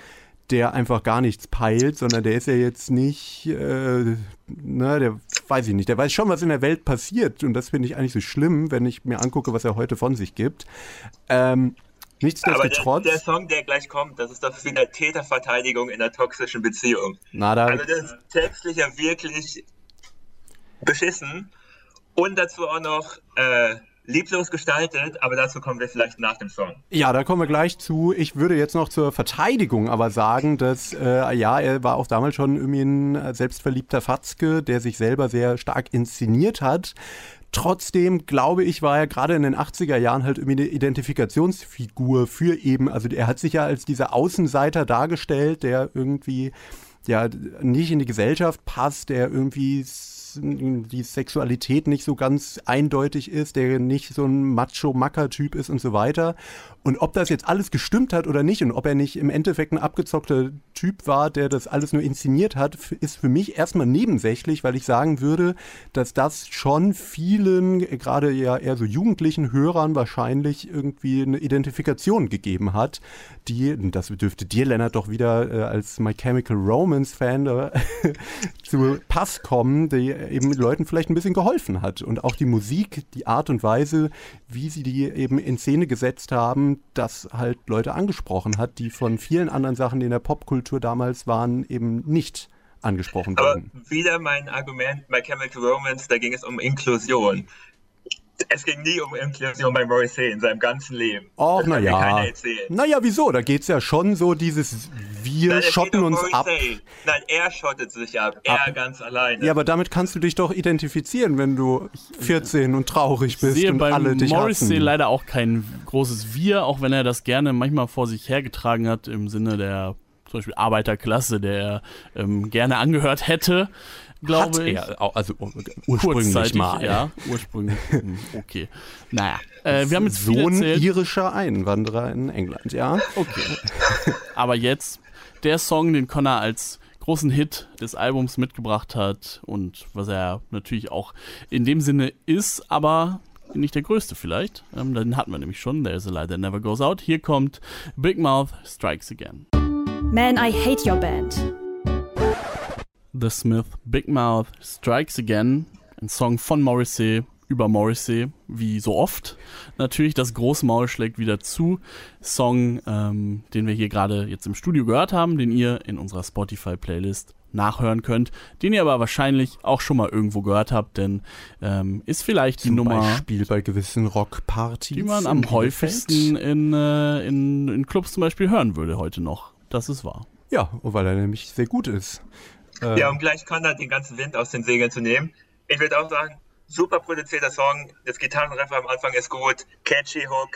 der einfach gar nichts peilt, sondern der ist ja jetzt nicht, äh, na, der weiß ich nicht, der weiß schon, was in der Welt passiert und das finde ich eigentlich so schlimm, wenn ich mir angucke, was er heute von sich gibt. Ähm, Nichtsdestotrotz. Aber der, der, Song, der gleich kommt, das ist doch wieder Täterverteidigung in einer toxischen Beziehung. Na, da also das ist textlich ja wirklich beschissen. Und dazu auch noch äh, lieblos gestaltet, aber dazu kommen wir vielleicht nach dem Song. Ja, da kommen wir gleich zu. Ich würde jetzt noch zur Verteidigung aber sagen, dass äh, ja, er war auch damals schon irgendwie ein selbstverliebter Fatzke, der sich selber sehr stark inszeniert hat. Trotzdem glaube ich, war er gerade in den 80er Jahren halt irgendwie eine Identifikationsfigur für eben, also er hat sich ja als dieser Außenseiter dargestellt, der irgendwie ja nicht in die Gesellschaft passt, der irgendwie die Sexualität nicht so ganz eindeutig ist, der nicht so ein Macho-Macker-Typ ist und so weiter. Und ob das jetzt alles gestimmt hat oder nicht und ob er nicht im Endeffekt ein abgezockter Typ war, der das alles nur inszeniert hat, ist für mich erstmal nebensächlich, weil ich sagen würde, dass das schon vielen, gerade ja eher so jugendlichen Hörern wahrscheinlich irgendwie eine Identifikation gegeben hat, die, das dürfte dir, Lennart, doch wieder äh, als My Chemical Romance-Fan äh, zu Pass kommen, die eben Leuten vielleicht ein bisschen geholfen hat. Und auch die Musik, die Art und Weise, wie sie die eben in Szene gesetzt haben, das halt Leute angesprochen hat, die von vielen anderen Sachen, die in der Popkultur damals waren, eben nicht angesprochen wurden. Aber wieder mein Argument bei Chemical Romance, da ging es um Inklusion es ging nie um Inklusion bei Morrissey in seinem ganzen Leben. Och, naja. Naja, wieso? Da geht es ja schon so dieses Wir Nein, schotten uns ab. Nein, er schottet sich ab. Er ab. ganz alleine. Ja, aber damit kannst du dich doch identifizieren, wenn du 14 und traurig bist ich sehe und bei alle dich Morrissey hassen. leider auch kein großes Wir, auch wenn er das gerne manchmal vor sich hergetragen hat im Sinne der zum Beispiel Arbeiterklasse, der er ähm, gerne angehört hätte glaube ich. Er, also ursprünglich mal. Ja, ursprünglich. Hm, okay. Naja, äh, wir haben jetzt Sohn erzählt. irischer Einwanderer in England, ja. Okay. Aber jetzt der Song, den Connor als großen Hit des Albums mitgebracht hat und was er natürlich auch in dem Sinne ist, aber nicht der größte vielleicht. Ähm, den hatten wir nämlich schon. There's a light that never goes out. Hier kommt Big Mouth Strikes Again. Man, I hate your band. The Smith Big Mouth Strikes Again, ein Song von Morrissey über Morrissey, wie so oft. Natürlich, das Großmaul schlägt wieder zu. Song, ähm, den wir hier gerade jetzt im Studio gehört haben, den ihr in unserer Spotify-Playlist nachhören könnt, den ihr aber wahrscheinlich auch schon mal irgendwo gehört habt, denn ähm, ist vielleicht Zum die Nummer, Beispiel bei gewissen Rockpartys, die man am häufigsten in, äh, in, in Clubs zum Beispiel hören würde heute noch. Das ist wahr. Ja, weil er nämlich sehr gut ist. Äh, ja, um gleich Conrad den ganzen Wind aus den Segeln zu nehmen. Ich würde auch sagen, super produzierter Song. Das Gitarrenriff am Anfang ist gut. Catchy Hook.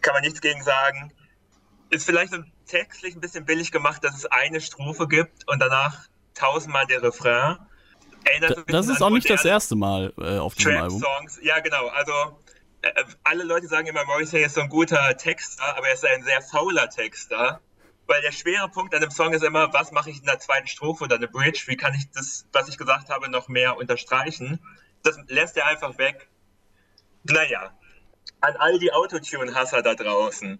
Kann man nichts gegen sagen. Ist vielleicht so textlich ein bisschen billig gemacht, dass es eine Strophe gibt und danach tausendmal der Refrain. Erinnert das ist auch nicht das erste Mal äh, auf dem Album. Songs. Ja, genau. Also äh, alle Leute sagen immer, Morrissey ist so ein guter Texter, aber er ist ein sehr fauler Texter weil der schwere Punkt an dem Song ist immer, was mache ich in der zweiten Strophe oder der Bridge, wie kann ich das, was ich gesagt habe, noch mehr unterstreichen. Das lässt er einfach weg. Naja, an all die Autotune-Hasser da draußen,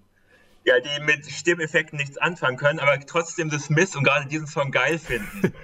ja, die mit Stimmeffekten nichts anfangen können, aber trotzdem das Miss und gerade diesen Song geil finden.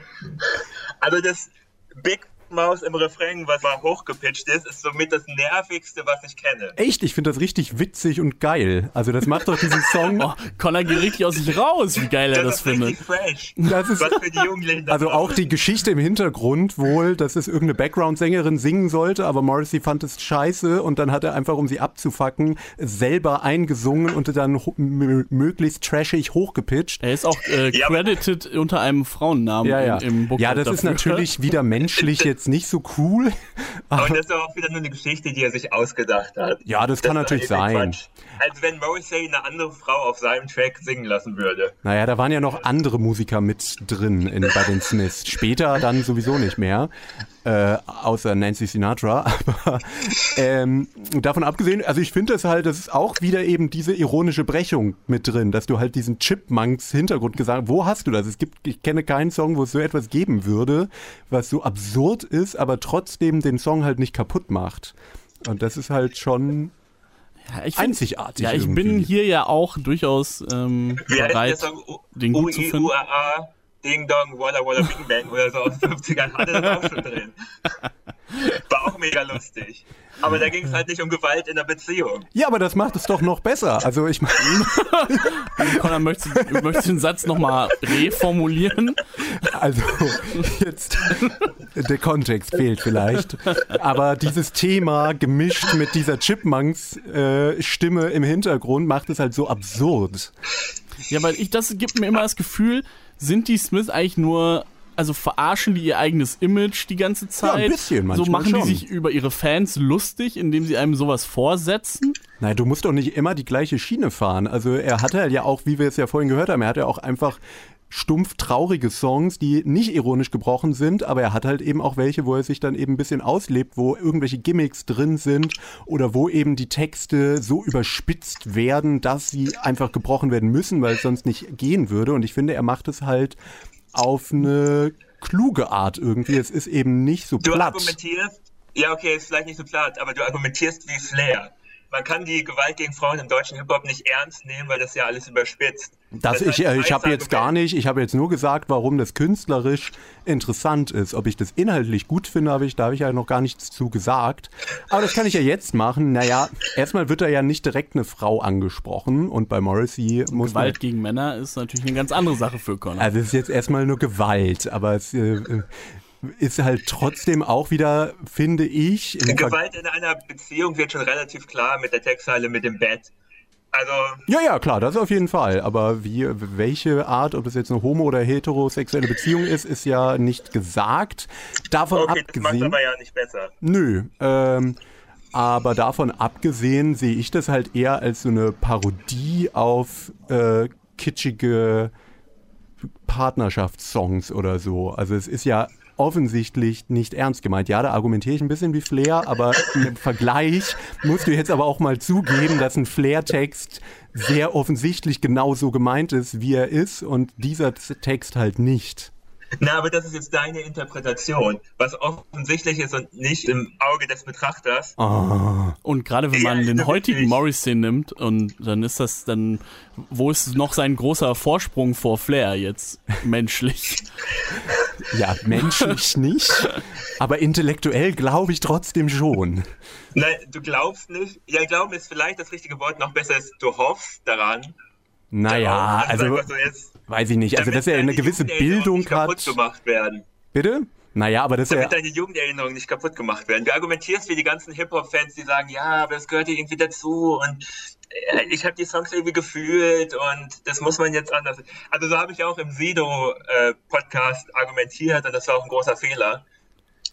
also das Big Maus im Refrain, was mal hochgepitcht ist, ist somit das nervigste, was ich kenne. Echt? Ich finde das richtig witzig und geil. Also das macht doch diesen Song. oh, Connor geht richtig aus sich raus, wie geil er das, das findet. Fresh. Das ist was für die Jugendlichen. Also auch die Geschichte im Hintergrund wohl, dass es irgendeine Background-Sängerin singen sollte, aber Morrissey fand es scheiße und dann hat er einfach, um sie abzufacken, selber eingesungen und dann möglichst trashig hochgepitcht. Er ist auch äh, credited ja, unter einem Frauennamen ja, ja. im, im Ja, das dafür. ist natürlich wieder menschliche jetzt nicht so cool. Aber das ist auch wieder nur eine Geschichte, die er sich ausgedacht hat. Ja, das kann ist natürlich sein. Quatsch. Als wenn Morrissey eine andere Frau auf seinem Track singen lassen würde. Naja, da waren ja noch andere Musiker mit drin in, bei den Smiths. Später dann sowieso nicht mehr. Äh, außer Nancy Sinatra. Aber ähm, davon abgesehen, also ich finde das halt, das ist auch wieder eben diese ironische Brechung mit drin, dass du halt diesen Chipmunks Hintergrund gesagt wo hast du das? Es gibt, ich kenne keinen Song, wo es so etwas geben würde, was so absurd ist, aber trotzdem den Song halt nicht kaputt macht. Und das ist halt schon Ja, ich find- einzigartig. Ja, ich irgendwie. bin hier ja auch durchaus ähm, bereit, den gut zu finden. UAA, Ding Dong, Walla Walla Bing Bang oder so aus den 50ern hatte das auch schon drin. War auch mega lustig. Aber da ging es halt nicht um Gewalt in der Beziehung. Ja, aber das macht es doch noch besser. Also ich meine, Conor, möchtest, du möchtest den Satz nochmal reformulieren? Also jetzt der Kontext fehlt vielleicht, aber dieses Thema gemischt mit dieser Chipmunks äh, Stimme im Hintergrund macht es halt so absurd. Ja, weil ich, das gibt mir immer das Gefühl, sind die Smiths eigentlich nur, also verarschen die ihr eigenes Image die ganze Zeit? ein bisschen So manchmal machen schon. die sich über ihre Fans lustig, indem sie einem sowas vorsetzen? Nein, du musst doch nicht immer die gleiche Schiene fahren. Also er hatte ja auch, wie wir es ja vorhin gehört haben, er hat ja auch einfach stumpf traurige Songs, die nicht ironisch gebrochen sind, aber er hat halt eben auch welche, wo er sich dann eben ein bisschen auslebt, wo irgendwelche Gimmicks drin sind oder wo eben die Texte so überspitzt werden, dass sie einfach gebrochen werden müssen, weil es sonst nicht gehen würde. Und ich finde, er macht es halt auf eine kluge Art irgendwie. Es ist eben nicht so Du platt. argumentierst, ja okay, ist vielleicht nicht so platt, aber du argumentierst wie Flair. Man kann die Gewalt gegen Frauen im deutschen Hip-Hop nicht ernst nehmen, weil das ja alles überspitzt. Das ist ich, äh, ich habe jetzt gar nicht, ich habe jetzt nur gesagt, warum das künstlerisch interessant ist. Ob ich das inhaltlich gut finde, habe ich, da habe ich ja noch gar nichts zu gesagt. Aber das kann ich ja jetzt machen. Naja, erstmal wird da ja nicht direkt eine Frau angesprochen und bei Morrissey muss man. Gewalt gegen Männer ist natürlich eine ganz andere Sache für Conor. Also es ist jetzt erstmal nur Gewalt, aber es äh, ist halt trotzdem auch wieder, finde ich, Gewalt in einer Beziehung wird schon relativ klar mit der Textzeile mit dem Bett. Also, Ja, ja, klar, das auf jeden Fall. Aber wie, welche Art, ob das jetzt eine homo- oder heterosexuelle Beziehung ist, ist ja nicht gesagt. Davon okay, das macht abgesehen. aber ja nicht besser. Nö. Ähm, aber davon abgesehen sehe ich das halt eher als so eine Parodie auf äh, kitschige Partnerschaftssongs oder so. Also es ist ja offensichtlich nicht ernst gemeint. Ja, da argumentiere ich ein bisschen wie Flair, aber im Vergleich musst du jetzt aber auch mal zugeben, dass ein Flair-Text sehr offensichtlich genauso gemeint ist, wie er ist und dieser Text halt nicht. Na, aber das ist jetzt deine Interpretation, was offensichtlich ist und nicht im Auge des Betrachters. Ah. Und gerade wenn Ja, man den stimmt heutigen nicht. Morrissey nimmt und dann ist das dann, wo ist noch sein großer Vorsprung vor Flair jetzt menschlich? Ja, menschlich nicht, aber intellektuell glaube ich trotzdem schon. Nein, du glaubst nicht. Ja, glauben ist vielleicht das richtige Wort, noch besser ist, du hoffst daran. Naja, Also also jetzt, weiß ich nicht. Also dass er eine gewisse Bildung nicht kaputt hat. gemacht werden. Bitte? Naja, aber dass er Damit deine Jugenderinnerungen nicht kaputt gemacht werden. Du argumentierst wie die ganzen Hip-Hop-Fans, die sagen, ja, aber das gehört hier irgendwie dazu und äh, ich habe die Songs irgendwie gefühlt und das muss man jetzt anders. Also so habe ich auch im Sido-Podcast argumentiert und das war auch ein großer Fehler.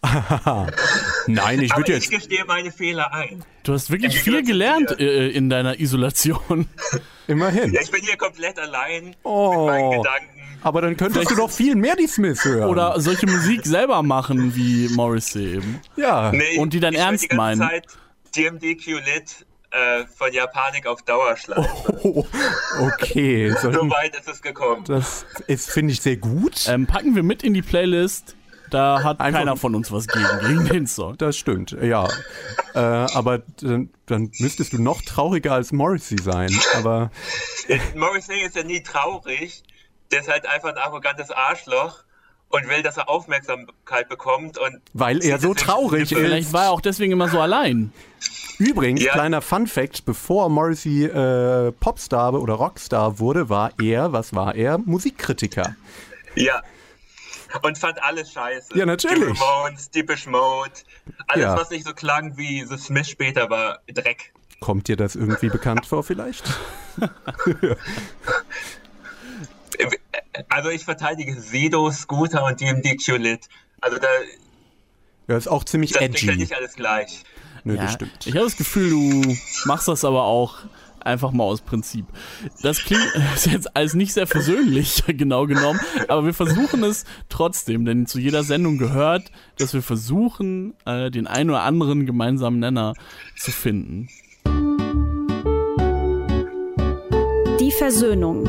Nein, ich würde ich jetzt gestehe meine Fehler ein. Du hast wirklich Im viel gelernt äh, in deiner Isolation. immerhin. Ja, ich bin hier komplett allein Oh. mit meinen Gedanken. Aber dann könntest du doch viel mehr die Smiths hören. Oder solche Musik selber machen wie Morrissey eben. ja. Nee, Und die dann ich ernst die ganze meinen. Zeit DMDQ Lit äh, von Japanik auf Dauerschleife. Oh, okay, so, So weit ist es gekommen. das ist finde ich sehr gut. Ähm, packen wir mit in die Playlist. Da hat Einfach- keiner von uns was gegen, gegen den Song. Das stimmt, ja. Äh, aber dann, dann müsstest du noch trauriger als Morrissey sein. Aber Morrissey ist ja nie traurig. Der ist halt einfach ein arrogantes Arschloch und will, dass er Aufmerksamkeit bekommt. Und weil er so traurig Vielleicht ist. war er auch deswegen immer so allein. Übrigens, Ja. kleiner Fun Fact, bevor Morrissey äh, Popstar oder Rockstar wurde, war er, was war er? Musikkritiker. Ja. Und fand alles scheiße. Ja, natürlich. Die Ramones, Deepish Mode. Alles, Ja. was nicht so klang wie The Smith später, war Dreck. Kommt dir das irgendwie bekannt vor vielleicht? Also ich verteidige Sido, Scooter und DMDQ Lit. Also da, Ja, ist auch ziemlich Das edgy. klingt ja nicht alles gleich. Nö, Ja, das stimmt. Ich habe das Gefühl, du machst das aber auch einfach mal aus Prinzip. Das klingt jetzt alles nicht sehr versöhnlich, genau genommen, aber wir versuchen es trotzdem, denn zu jeder Sendung gehört, dass wir versuchen, äh, den einen oder anderen gemeinsamen Nenner zu finden. Die Versöhnung.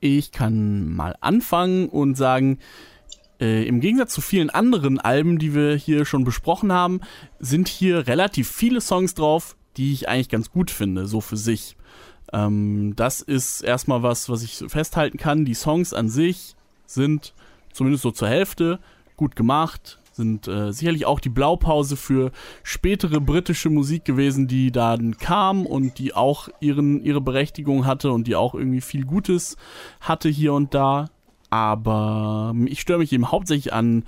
Ich kann mal anfangen und sagen, äh, im Gegensatz zu vielen anderen Alben, die wir hier schon besprochen haben, sind hier relativ viele Songs drauf, die ich eigentlich ganz gut finde, so für sich. Ähm, das ist erstmal was, was ich festhalten kann. Die Songs an sich sind zumindest so zur Hälfte gut gemacht, sind äh, sicherlich auch die Blaupause für spätere britische Musik gewesen, die dann kam und die auch ihren, ihre Berechtigung hatte und die auch irgendwie viel Gutes hatte hier und da. Aber ich störe mich eben hauptsächlich an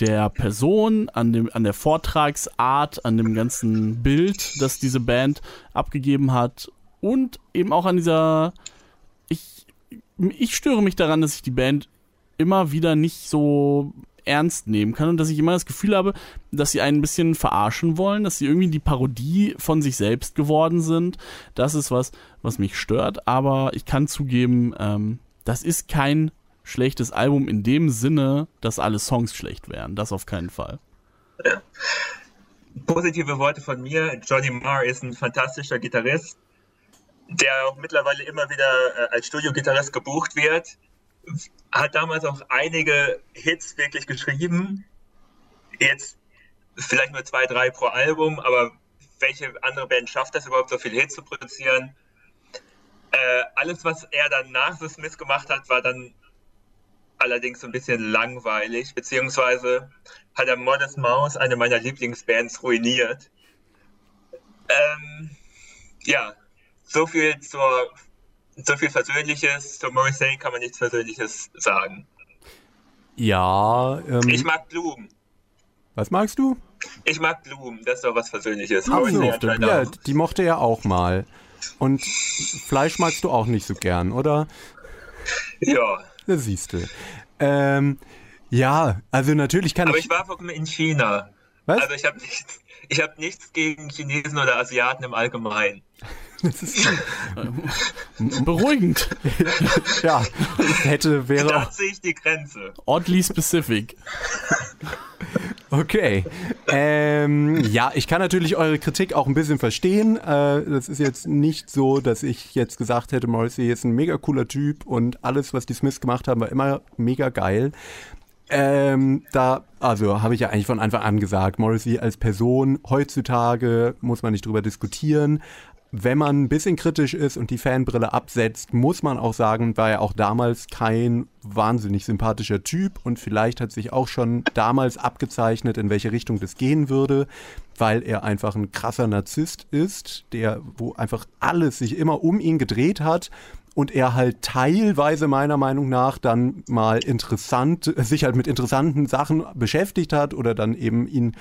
der Person, an, dem, an der Vortragsart, an dem ganzen Bild, das diese Band abgegeben hat und eben auch an dieser. Ich, ich störe mich daran, dass ich die Band immer wieder nicht so ernst nehmen kann und dass ich immer das Gefühl habe, dass sie einen ein bisschen verarschen wollen, dass sie irgendwie die Parodie von sich selbst geworden sind. Das ist was, was mich stört, aber ich kann zugeben, ähm, das ist kein schlechtes Album in dem Sinne, dass alle Songs schlecht wären. Das auf keinen Fall. Positive Worte von mir. Johnny Marr ist ein fantastischer Gitarrist, der auch mittlerweile immer wieder äh, als Studiogitarrist gebucht wird. Hat damals auch einige Hits wirklich geschrieben. Jetzt vielleicht nur zwei, drei pro Album, aber welche andere Band schafft das überhaupt, so viele Hits zu produzieren? Äh, alles, was er dann nach The Smith gemacht hat, war dann allerdings ein bisschen langweilig, beziehungsweise hat er Modest Mouse, eine meiner Lieblingsbands, ruiniert. Ähm, ja, so viel zur, so viel Versöhnliches, zu Morrissey kann man nichts Versöhnliches sagen. Ja, ähm, Ich mag Blumen. was magst du? Ich mag Blumen, das ist doch was Versöhnliches. Ach so, ja, die mochte er auch mal. Und Fleisch magst du auch nicht so gern, oder? Ja, Das siehst du. Ähm, ja, also natürlich kann aber ich. ich war vor in China. Was? Also ich habe nichts, ich hab nichts gegen Chinesen oder Asiaten im Allgemeinen. Das ist, Beruhigend. ja, hätte, wäre Da sehe ich die Grenze. Oddly specific. Okay. Ähm, ja, ich kann natürlich eure Kritik auch ein bisschen verstehen. Äh, das ist jetzt nicht so, dass ich jetzt gesagt hätte, Morrissey ist ein mega cooler Typ und alles, was die Smiths gemacht haben, war immer mega geil. Ähm, da, also habe ich ja eigentlich von Anfang an gesagt, Morrissey als Person heutzutage muss man nicht drüber diskutieren. Wenn man ein bisschen kritisch ist und die Fanbrille absetzt, muss man auch sagen, war er auch damals kein wahnsinnig sympathischer Typ und vielleicht hat sich auch schon damals abgezeichnet, in welche Richtung das gehen würde, weil er einfach ein krasser Narzisst ist, der, wo einfach alles sich immer um ihn gedreht hat und er halt teilweise meiner Meinung nach dann mal interessant, sich halt mit interessanten Sachen beschäftigt hat oder dann eben ihn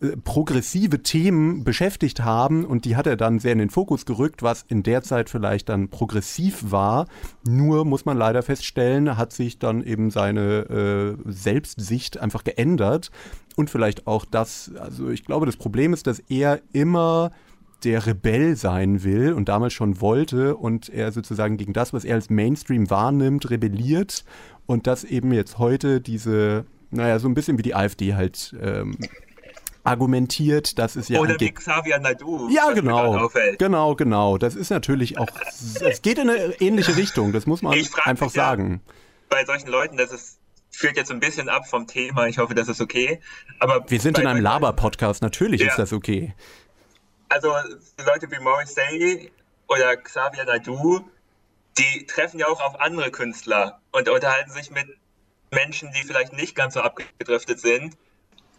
äh, progressive Themen beschäftigt haben und die hat er dann sehr in den Fokus gerückt, was in der Zeit vielleicht dann progressiv war. Nur muss man leider feststellen, hat sich dann eben seine äh, Selbstsicht einfach geändert und vielleicht auch das, also ich glaube, das Problem ist, dass er immer der Rebell sein will und damals schon wollte und er sozusagen gegen das, was er als Mainstream wahrnimmt, rebelliert und das eben jetzt heute diese, naja, so ein bisschen wie die AfD halt ähm, argumentiert, dass es ja Oder wie. Xavier Nadu. Ja, genau. Genau, genau. Das ist natürlich auch, es geht in eine ähnliche Richtung, das muss man einfach mich ja- sagen. Bei solchen Leuten, das ist, führt jetzt ein bisschen ab vom Thema. Ich hoffe, das ist okay. Aber Wir sind in einem Laber-Podcast, natürlich Ja. ist das okay. Also Leute wie Morrissey oder Xavier Nadu, die treffen ja auch auf andere Künstler und unterhalten sich mit Menschen, die vielleicht nicht ganz so abgedriftet sind.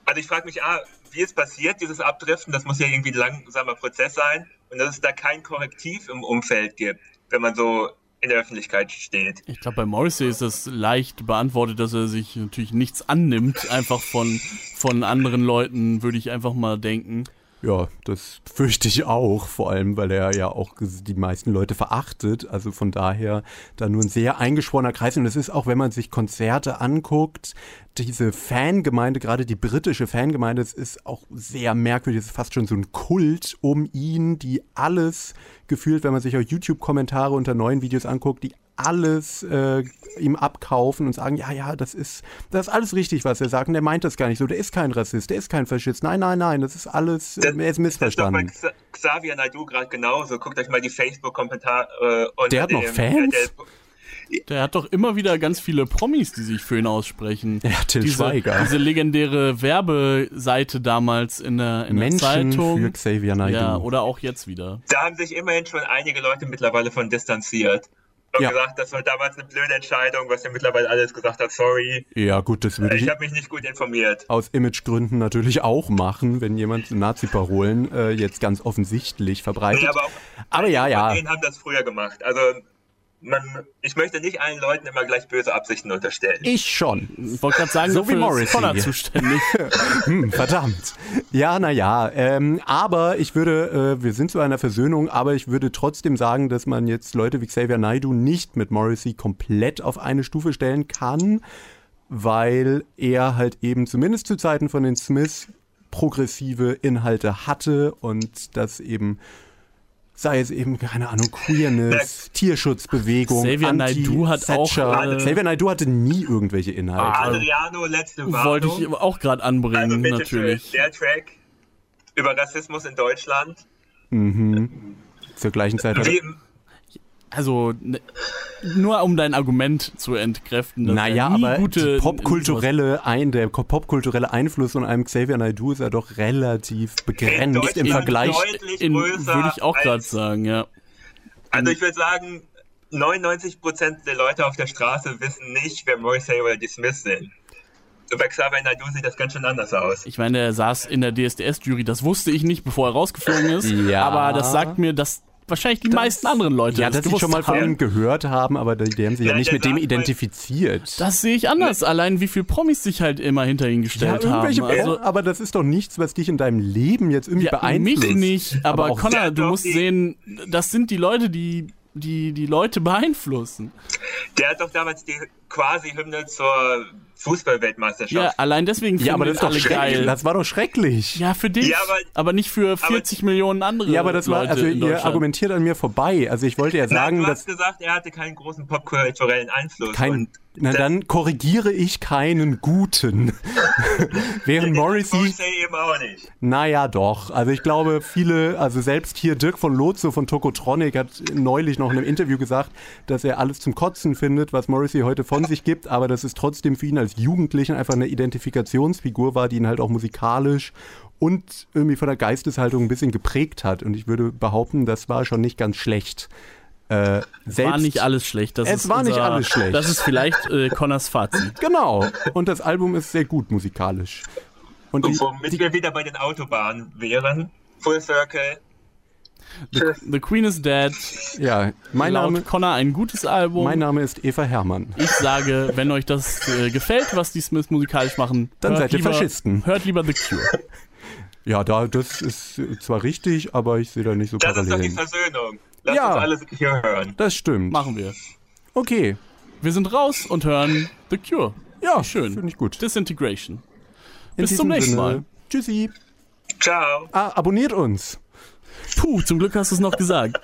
Also ich frage mich, ah, wie es passiert, dieses Abdriften, das muss ja irgendwie ein langsamer Prozess sein und dass es da kein Korrektiv im Umfeld gibt, wenn man so in der Öffentlichkeit steht. Ich glaube, bei Morrissey ist das leicht beantwortet, dass er sich natürlich nichts annimmt, einfach von, von anderen Leuten, würde ich einfach mal denken. Ja, das fürchte ich auch, vor allem, weil er ja auch die meisten Leute verachtet. Also von daher da nur ein sehr eingeschworener Kreis. Und es ist auch, wenn man sich Konzerte anguckt, diese Fangemeinde, gerade die britische Fangemeinde, es ist auch sehr merkwürdig. Es ist fast schon so ein Kult um ihn, die alles gefühlt, wenn man sich auch YouTube-Kommentare unter neuen Videos anguckt, die alles äh, ihm abkaufen und sagen, ja, ja, das ist, das ist alles richtig, was er sagt. Und der meint das gar nicht so. Der ist kein Rassist, der ist kein Faschist. Nein, nein, nein, das ist alles, Das- er ist missverstanden. Das ist doch bei Xavier Naidoo gerade genauso. Guckt euch mal die Facebook-Kommentare äh, Der hat noch dem Fans? RTL Der hat doch immer wieder ganz viele Promis, die sich für ihn aussprechen. Ja, Till diese, Schweiger. Diese legendäre Werbeseite damals in der, in der Menschen Zeitung. für Xavier Naidoo. ja, oder auch jetzt wieder. Da haben sich immerhin schon einige Leute mittlerweile von distanziert. Ja. gesagt, das war damals eine blöde Entscheidung, was er mittlerweile alles gesagt hat. Sorry, ja, gut, das würde ich ich habe mich nicht gut informiert. aus Imagegründen natürlich auch machen, wenn jemand Nazi-Parolen äh, jetzt ganz offensichtlich verbreitet. Nee, aber, auch Aber ja, ja. Denen haben das früher gemacht. Also man, ich möchte nicht allen Leuten immer gleich böse Absichten unterstellen. Ich schon. Ich wollte gerade sagen, So wie Morrissey. ist Connor zuständig. Hm, verdammt. Ja, naja. Ähm, aber ich würde, äh, wir sind zu einer Versöhnung, aber ich würde trotzdem sagen, dass man jetzt Leute wie Xavier Naidoo nicht mit Morrissey komplett auf eine Stufe stellen kann, weil er halt eben zumindest zu Zeiten von den Smiths progressive Inhalte hatte und das eben sei es eben, keine Ahnung, Queerness, Tierschutzbewegung, Xavier Naidoo hat auch, äh, Xavier Naidoo hatte nie irgendwelche Inhalte. Adriano, letzte Warnung. Wollte ich auch gerade anbringen, also bitte natürlich. Schön, der Track über Rassismus in Deutschland. Zur gleichen Zeit hat Wie, Also, ne, nur um dein Argument zu entkräften. dass Naja, er nie aber gute die popkulturelle ein, der popkulturelle Einfluss von einem Xavier Naidoo ist ja doch relativ begrenzt im Vergleich. deutlich in, größer würde ich auch gerade sagen, ja. Also ich würde sagen, 99% der Leute auf der Straße wissen nicht, wer Morrissey oder die Smiths sind. Bei Xavier Naidoo sieht das ganz schön anders aus. Ich meine, er saß in der DSDS-Jury, das wusste ich nicht, bevor er rausgeflogen ist. Ja. Aber das sagt mir, dass wahrscheinlich die meisten anderen Leute Ja, das dass sie gewusst schon mal von haben. ihm gehört haben, aber die, die haben sich ja Ja, nicht mit dem identifiziert. Das sehe ich anders. Allein wie viele Promis sich halt immer hinter ihn ja, gestellt irgendwelche, haben. Also, aber das ist doch nichts, was dich in deinem Leben jetzt irgendwie ja, beeinflusst. mich nicht, aber, auch- Connor, Ja, du musst die- sehen, das sind die Leute, die die, die Leute beeinflussen. Der hat doch damals die quasi Hymne zur Fußballweltmeisterschaft. Ja, allein deswegen Ja, aber das ist doch schrecklich. geil. Das war doch schrecklich. ja, für dich, Ja, aber, aber- nicht für 40 Millionen andere Ja, aber das war, Leute also ihr argumentiert an mir vorbei. Also ich wollte ja Nein, sagen, du dass hast gesagt, er hatte keinen großen popkulturellen Einfluss. kein, na das- dann korrigiere ich keinen guten. Während Morrissey Morrissey eben auch nicht. Naja, doch. Also ich glaube, viele, also selbst hier Dirk von Lotze von Tokotronic hat neulich noch in einem Interview gesagt, dass er alles zum Kotzen findet, was Morrissey heute von sich gibt, aber dass es trotzdem für ihn als Jugendlichen einfach eine Identifikationsfigur war, die ihn halt auch musikalisch und irgendwie von der Geisteshaltung ein bisschen geprägt hat. Und ich würde behaupten, das war schon nicht ganz schlecht. Äh, selbst war nicht alles schlecht. Das Es ist war nicht unser, alles schlecht. Das ist vielleicht äh, Connors Fazit. Genau. Und das Album ist sehr gut musikalisch. Und die, Und womit wir wieder bei den Autobahnen wären. Full Circle. The Queen is Dead. ja, mein Laut Name, Connor ein gutes Album. mein Name ist Eva Hermann. ich sage, wenn euch das äh, gefällt, was die Smiths musikalisch machen, Dann seid ihr lieber, Faschisten. Hört lieber The Cure. Ja, da, das ist zwar richtig, aber ich sehe da nicht so Das ist doch die Parallelen. Versöhnung. Lass Ja. uns alles hier hören. Das stimmt. Machen wir. Okay. Wir sind raus und hören The Cure. Ja, Schön. Finde ich gut. Disintegration. In Bis zum nächsten Sinne, Mal. Tschüssi. Ciao. Ah, abonniert uns. Puh, zum Glück hast du es noch gesagt.